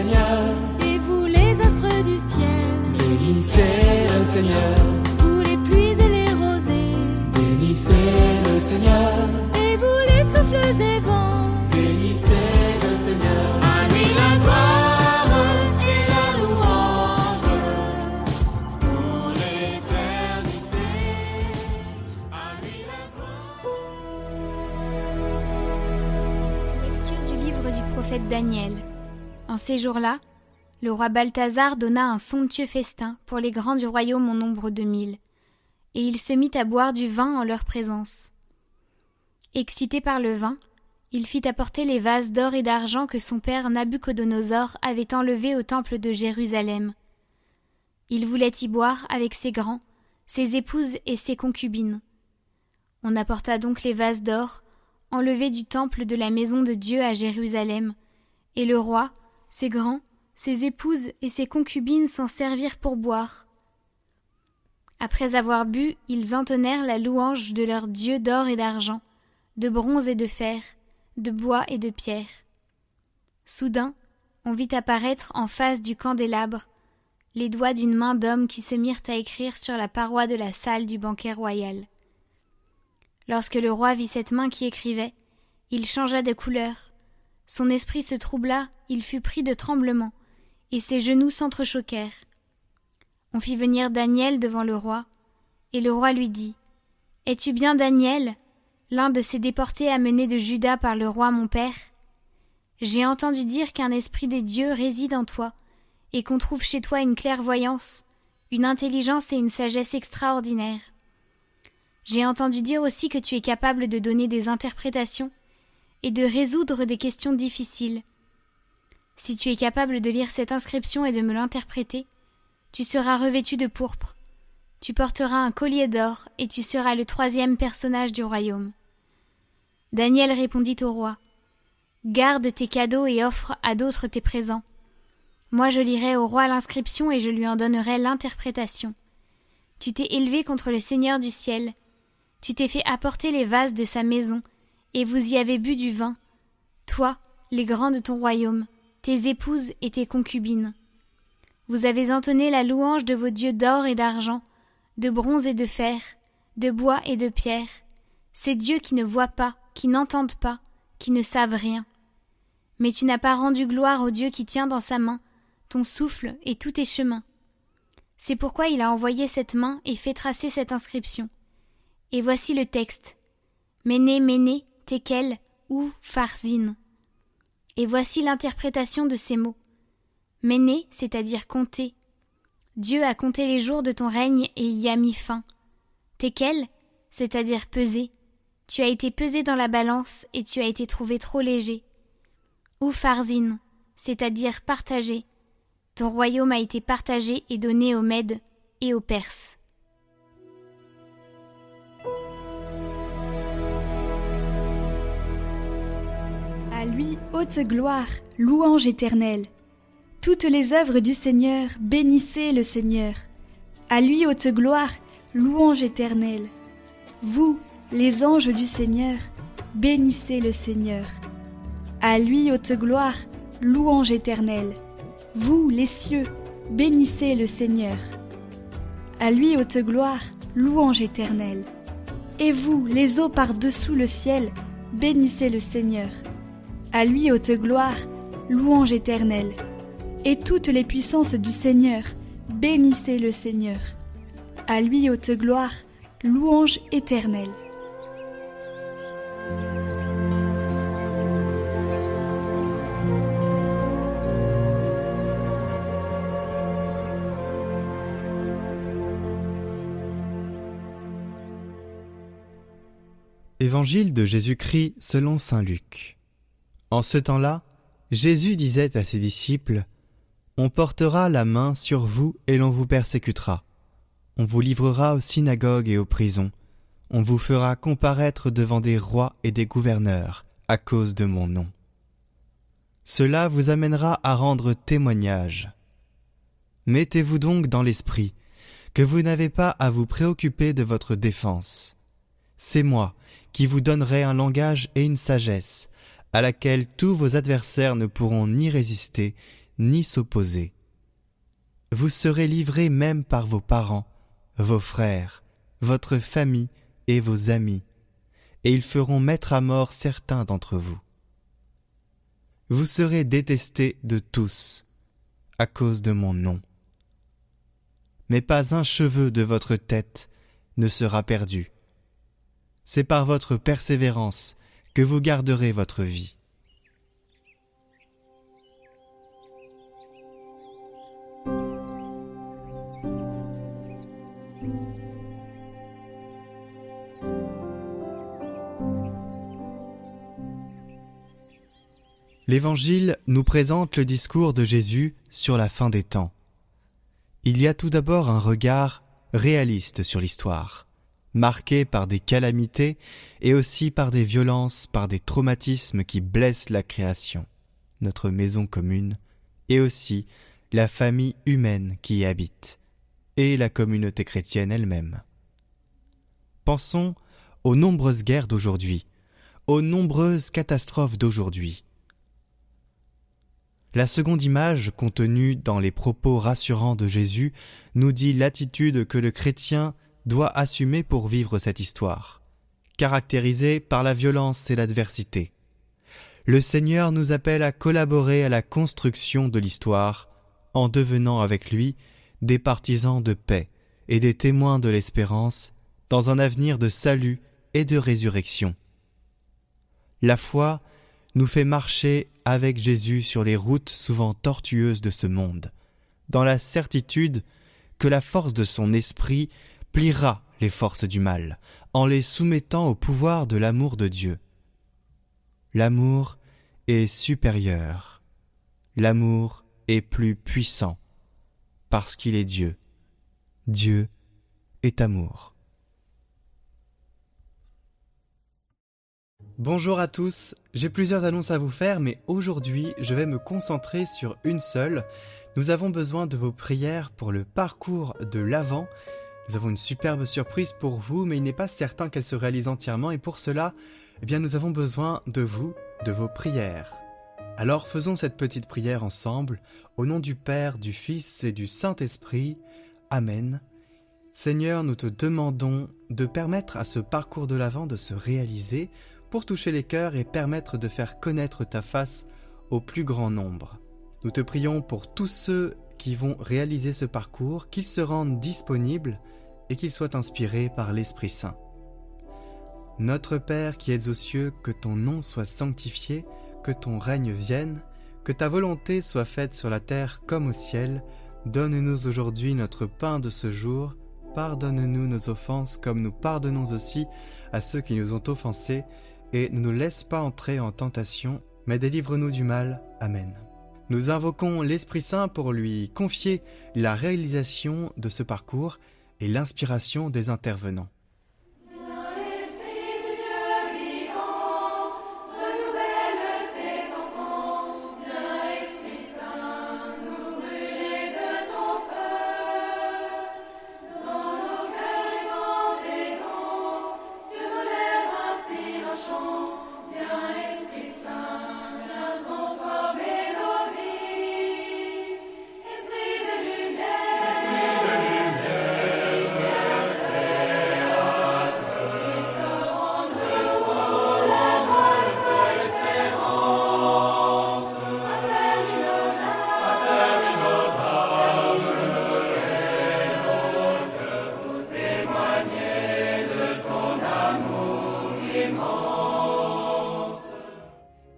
Seigneur. Et vous les astres du ciel, Bénissez le Seigneur. vous les pluies et les rosées, Bénissez le Seigneur. et vous les souffles et vents. Bénissez le Seigneur. À lui la gloire et la louange pour l'éternité. À lui la gloire. Lecture du livre du prophète Daniel. Ces jours-là, le roi Balthazar donna un somptueux festin pour les grands du royaume en nombre de mille, et il se mit à boire du vin en leur présence. Excité par le vin, il fit apporter les vases d'or et d'argent que son père Nabuchodonosor avait enlevés au temple de Jérusalem. Il voulait y boire avec ses grands, ses épouses et ses concubines. On apporta donc les vases d'or, enlevés du temple de la maison de Dieu à Jérusalem, et le roi, ses grands, ses épouses et ses concubines s'en servirent pour boire. Après avoir bu, ils entonnèrent la louange de leur Dieu d'or et d'argent, de bronze et de fer, de bois et de pierre. Soudain, on vit apparaître en face du candélabre les doigts d'une main d'homme qui se mirent à écrire sur la paroi de la salle du banquet royal. Lorsque le roi vit cette main qui écrivait, il changea de couleur. Son esprit se troubla, il fut pris de tremblement, et ses genoux s'entrechoquèrent. On fit venir Daniel devant le roi, et le roi lui dit Es-tu bien Daniel, l'un de ces déportés amenés de Juda par le roi mon père? J'ai entendu dire qu'un esprit des dieux réside en toi, et qu'on trouve chez toi une clairvoyance, une intelligence et une sagesse extraordinaires. J'ai entendu dire aussi que tu es capable de donner des interprétations et de résoudre des questions difficiles. Si tu es capable de lire cette inscription et de me l'interpréter, tu seras revêtu de pourpre, tu porteras un collier d'or et tu seras le troisième personnage du royaume. Daniel répondit au roi. Garde tes cadeaux et offre à d'autres tes présents. Moi je lirai au roi l'inscription et je lui en donnerai l'interprétation. Tu t'es élevé contre le Seigneur du ciel, tu t'es fait apporter les vases de sa maison, et vous y avez bu du vin, toi, les grands de ton royaume, tes épouses et tes concubines. Vous avez entonné la louange de vos dieux d'or et d'argent, de bronze et de fer, de bois et de pierre, ces dieux qui ne voient pas, qui n'entendent pas, qui ne savent rien. Mais tu n'as pas rendu gloire au Dieu qui tient dans sa main ton souffle et tous tes chemins. C'est pourquoi il a envoyé cette main et fait tracer cette inscription. Et voici le texte. Méné, Méné, Tekel ou Farzine. Et voici l'interprétation de ces mots. Méné, c'est-à-dire compter. Dieu a compté les jours de ton règne et y a mis fin. Tekel, c'est-à-dire peser. Tu as été pesé dans la balance et tu as été trouvé trop léger. Ou Farzine, c'est-à-dire partagé. Ton royaume a été partagé et donné aux Mèdes et aux Perses. À lui haute gloire, louange éternelle. Toutes les œuvres du Seigneur, bénissez le Seigneur. À lui haute gloire, louange éternelle. Vous, les anges du Seigneur, bénissez le Seigneur. À lui haute gloire, louange éternelle. Vous, les cieux, bénissez le Seigneur. À lui haute gloire, louange éternelle. Et vous, les eaux par-dessous le ciel, bénissez le Seigneur. À lui haute gloire, louange éternelle. Et toutes les puissances du Seigneur, bénissez le Seigneur. À lui haute gloire, louange éternelle. Évangile de Jésus-Christ selon Saint Luc. En ce temps-là, Jésus disait à ses disciples, On portera la main sur vous et l'on vous persécutera. On vous livrera aux synagogues et aux prisons. On vous fera comparaître devant des rois et des gouverneurs à cause de mon nom. Cela vous amènera à rendre témoignage. Mettez-vous donc dans l'esprit que vous n'avez pas à vous préoccuper de votre défense. C'est moi qui vous donnerai un langage et une sagesse, à laquelle tous vos adversaires ne pourront ni résister, ni s'opposer. Vous serez livrés même par vos parents, vos frères, votre famille et vos amis, et ils feront mettre à mort certains d'entre vous. Vous serez détestés de tous à cause de mon nom. Mais pas un cheveu de votre tête ne sera perdu. C'est par votre persévérance que vous garderez votre vie. L'Évangile nous présente le discours de Jésus sur la fin des temps. Il y a tout d'abord un regard réaliste sur l'histoire, marqué par des calamités et aussi par des violences, par des traumatismes qui blessent la création, notre maison commune, et aussi la famille humaine qui y habite, et la communauté chrétienne elle-même. Pensons aux nombreuses guerres d'aujourd'hui, aux nombreuses catastrophes d'aujourd'hui, la seconde image contenue dans les propos rassurants de Jésus nous dit l'attitude que le chrétien doit assumer pour vivre cette histoire, caractérisée par la violence et l'adversité. Le Seigneur nous appelle à collaborer à la construction de l'histoire en devenant avec lui des partisans de paix et des témoins de l'espérance dans un avenir de salut et de résurrection. La foi nous fait marcher avec Jésus sur les routes souvent tortueuses de ce monde, dans la certitude que la force de son esprit pliera les forces du mal, en les soumettant au pouvoir de l'amour de Dieu. L'amour est supérieur, l'amour est plus puissant, parce qu'il est Dieu. Dieu est amour. Bonjour à tous, j'ai plusieurs annonces à vous faire, mais aujourd'hui je vais me concentrer sur une seule. Nous avons besoin de vos prières pour le parcours de l'Avent. Nous avons une superbe surprise pour vous, mais il n'est pas certain qu'elle se réalise entièrement, et pour cela, eh bien, nous avons besoin de vous, de vos prières. Alors faisons cette petite prière ensemble, au nom du Père, du Fils et du Saint-Esprit. Amen. Seigneur, nous te demandons de permettre à ce parcours de l'Avent de se réaliser pour toucher les cœurs et permettre de faire connaître ta face au plus grand nombre. Nous te prions pour tous ceux qui vont réaliser ce parcours, qu'ils se rendent disponibles et qu'ils soient inspirés par l'Esprit Saint. Notre Père qui es aux cieux, que ton nom soit sanctifié, que ton règne vienne, que ta volonté soit faite sur la terre comme au ciel, donne-nous aujourd'hui notre pain de ce jour, pardonne-nous nos offenses comme nous pardonnons aussi à ceux qui nous ont offensés, et ne nous laisse pas entrer en tentation, mais délivre-nous du mal. Amen. Nous invoquons l'Esprit Saint pour lui confier la réalisation de ce parcours et l'inspiration des intervenants.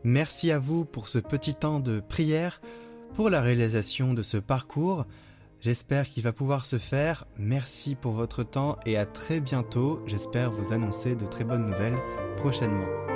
Merci à vous pour ce petit temps de prière, pour la réalisation de ce parcours. J'espère qu'il va pouvoir se faire. Merci pour votre temps et à très bientôt. J'espère vous annoncer de très bonnes nouvelles prochainement.